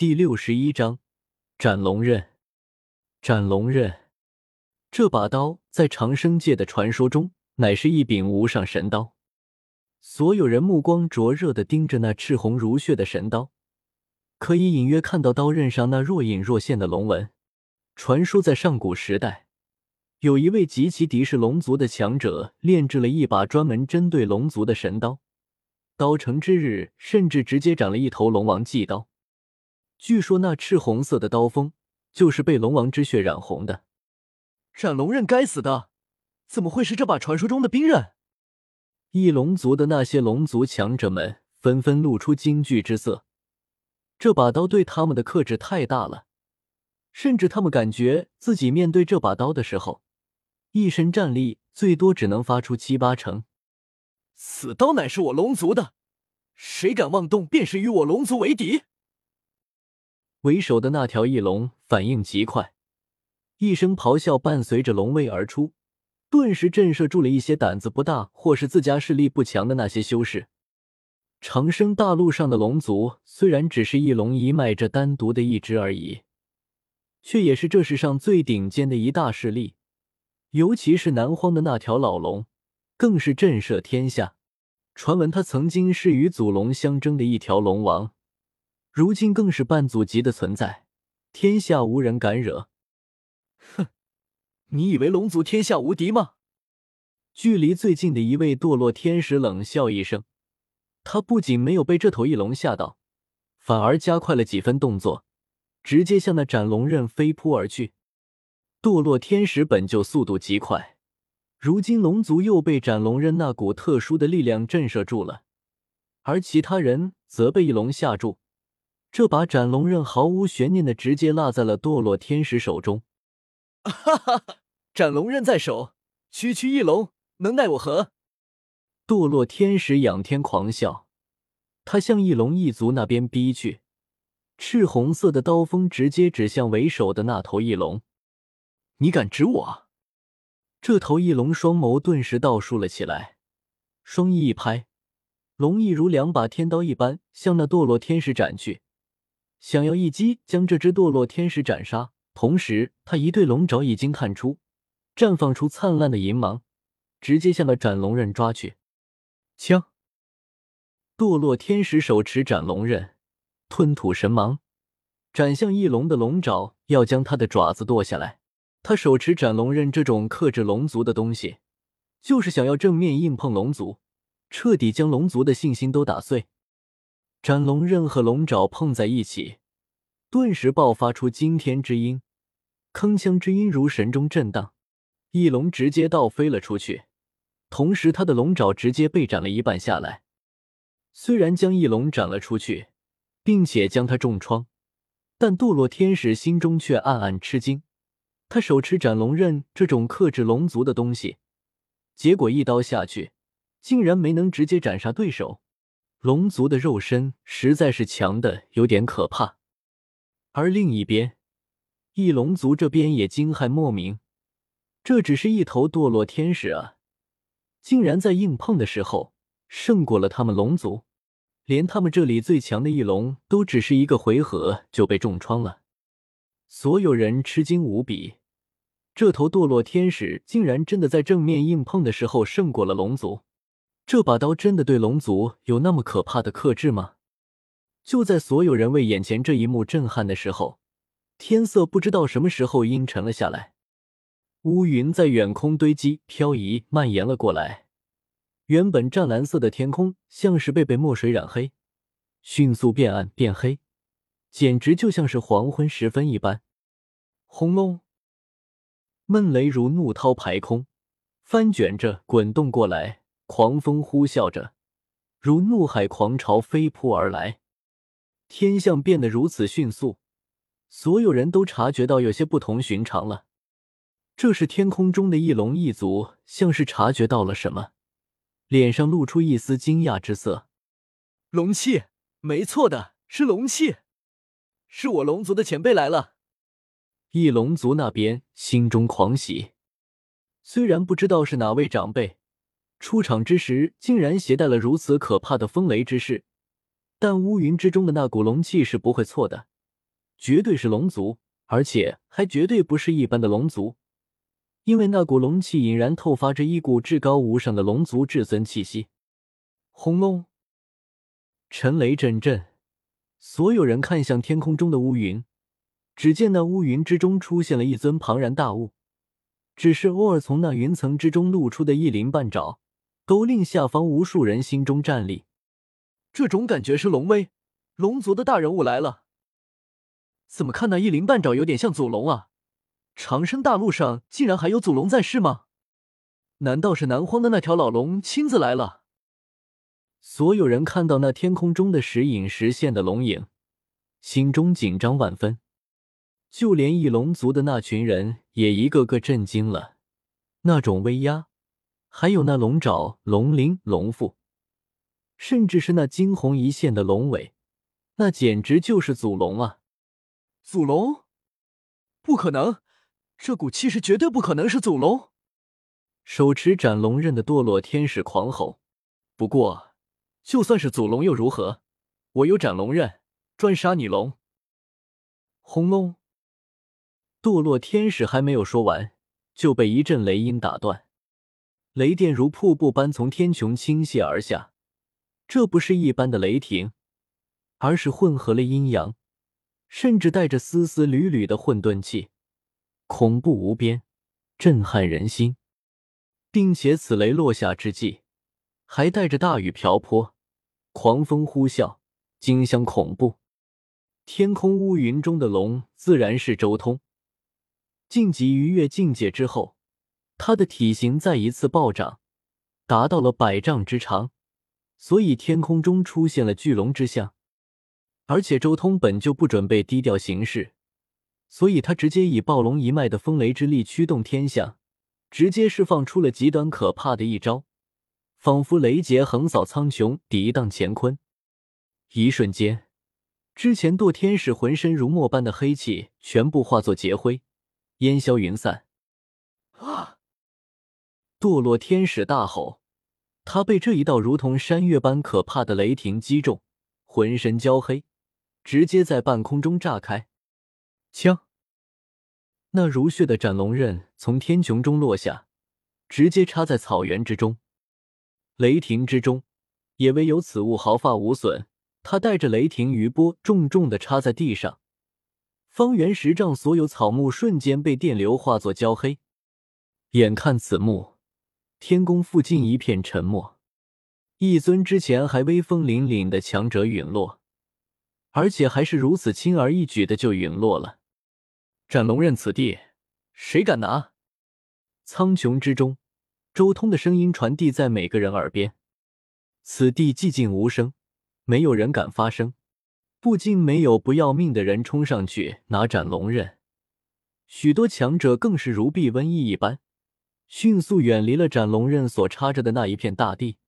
第六十一章斩龙刃。斩龙刃，这把刀在长生界的传说中乃是一柄无上神刀。所有人目光灼热的盯着那赤红如血的神刀，可以隐约看到刀刃上那若隐若现的龙纹。传说在上古时代，有一位极其敌视龙族的强者，炼制了一把专门针对龙族的神刀。刀成之日，甚至直接斩了一头龙王祭刀。据说那赤红色的刀锋就是被龙王之血染红的。斩龙刃，该死的，怎么会是这把传说中的冰刃？翼龙族的那些龙族强者们纷纷露出惊惧之色。这把刀对他们的克制太大了，甚至他们感觉自己面对这把刀的时候，一身战力最多只能发出七八成。此刀乃是我龙族的，谁敢妄动，便是与我龙族为敌。为首的那条翼龙反应极快，一声咆哮伴随着龙威而出，顿时震慑住了一些胆子不大或是自家势力不强的那些修士。长生大陆上的龙族虽然只是翼龙一脉这单独的一支而已，却也是这世上最顶尖的一大势力。尤其是南荒的那条老龙，更是震慑天下。传闻他曾经是与祖龙相争的一条龙王。如今更是半祖级的存在，天下无人敢惹。哼，你以为龙族天下无敌吗？距离最近的一位堕落天使冷笑一声，他不仅没有被这头翼龙吓到，反而加快了几分动作，直接向那斩龙刃飞扑而去。堕落天使本就速度极快，如今龙族又被斩龙刃那股特殊的力量震慑住了，而其他人则被翼龙吓住。这把斩龙刃毫无悬念的直接落在了堕落天使手中。哈哈哈！斩龙刃在手，区区翼龙能奈我何？堕落天使仰天狂笑，他向翼龙一族那边逼去，赤红色的刀锋直接指向为首的那头翼龙。你敢指我？这头翼龙双眸顿时倒竖了起来，双翼一拍，龙翼如两把天刀一般向那堕落天使斩去。想要一击将这只堕落天使斩杀，同时他一对龙爪已经探出，绽放出灿烂的银芒，直接向那斩龙刃抓去。枪！堕落天使手持斩龙刃，吞吐神芒，斩向翼龙的龙爪，要将他的爪子剁下来。他手持斩龙刃这种克制龙族的东西，就是想要正面硬碰龙族，彻底将龙族的信心都打碎。斩龙刃和龙爪碰在一起，顿时爆发出惊天之音，铿锵之音如神钟震荡，翼龙直接倒飞了出去，同时他的龙爪直接被斩了一半下来。虽然将翼龙斩了出去，并且将他重创，但堕落天使心中却暗暗吃惊。他手持斩龙刃这种克制龙族的东西，结果一刀下去，竟然没能直接斩杀对手。龙族的肉身实在是强的有点可怕，而另一边，翼龙族这边也惊骇莫名，这只是一头堕落天使啊，竟然在硬碰的时候胜过了他们龙族，连他们这里最强的翼龙都只是一个回合就被重创了，所有人吃惊无比，这头堕落天使竟然真的在正面硬碰的时候胜过了龙族。这把刀真的对龙族有那么可怕的克制吗？就在所有人为眼前这一幕震撼的时候，天色不知道什么时候阴沉了下来，乌云在远空堆积、漂移、蔓延了过来。原本湛蓝色的天空像是被被墨水染黑，迅速变暗变黑，简直就像是黄昏时分一般。轰隆，闷雷如怒涛排空，翻卷着滚动过来。狂风呼啸着，如怒海狂潮飞扑而来，天象变得如此迅速，所有人都察觉到有些不同寻常了。这是天空中的翼龙一族，像是察觉到了什么，脸上露出一丝惊讶之色。龙气，没错的，是龙气，是我龙族的前辈来了。翼龙族那边心中狂喜，虽然不知道是哪位长辈。出场之时，竟然携带了如此可怕的风雷之势，但乌云之中的那股龙气是不会错的，绝对是龙族，而且还绝对不是一般的龙族，因为那股龙气隐然透发着一股至高无上的龙族至尊气息。轰隆！沉雷阵阵，所有人看向天空中的乌云，只见那乌云之中出现了一尊庞然大物，只是偶尔从那云层之中露出的一鳞半爪，都令下方无数人心中战栗。这种感觉是龙威，龙族的大人物来了。怎么看那一鳞半爪有点像祖龙啊？长生大陆上竟然还有祖龙在世吗？难道是南荒的那条老龙亲自来了？所有人看到那天空中的时隐时现的龙影，心中紧张万分。就连翼龙族的那群人也一个个震惊了。那种威压，还有那龙爪、龙鳞、龙腹，甚至是那惊鸿一现的龙尾，那简直就是祖龙啊！祖龙？不可能！这股气势绝对不可能是祖龙！手持斩龙刃的堕落天使狂吼。不过，就算是祖龙又如何？我有斩龙刃，专杀你龙！轰隆！堕落天使还没有说完，就被一阵雷音打断。雷电如瀑布般从天穹倾泻而下，这不是一般的雷霆，而是混合了阴阳。甚至带着丝丝缕缕的混沌气，恐怖无边，震撼人心，并且此雷落下之际，还带着大雨瓢泼，狂风呼啸，惊香恐怖。天空乌云中的龙自然是周通，晋级逾越境界之后，他的体型再一次暴涨，达到了百丈之长，所以天空中出现了巨龙之象。而且周通本就不准备低调行事，所以他直接以暴龙一脉的风雷之力驱动天象，直接释放出了极端可怕的一招，仿佛雷劫横扫苍穹，涤荡乾坤。一瞬间，之前堕天使浑身如墨般的黑气全部化作劫灰，烟消云散。啊！堕落天使大吼，他被这一道如同山岳般可怕的雷霆击中，浑身焦黑。直接在半空中炸开，枪！那如血的斩龙刃从天穹中落下，直接插在草原之中。雷霆之中，也唯有此物毫发无损。他带着雷霆余波，重重的插在地上，方圆十丈所有草木瞬间被电流化作焦黑。眼看此幕，天宫附近一片沉默。一尊之前还威风凛凛的强者陨落。而且还是如此轻而易举的就陨落了。斩龙刃，此地谁敢拿？苍穹之中，周通的声音传递在每个人耳边。此地寂静无声，没有人敢发声。不禁没有不要命的人冲上去拿斩龙刃，许多强者更是如避瘟疫一般，迅速远离了斩龙刃所插着的那一片大地。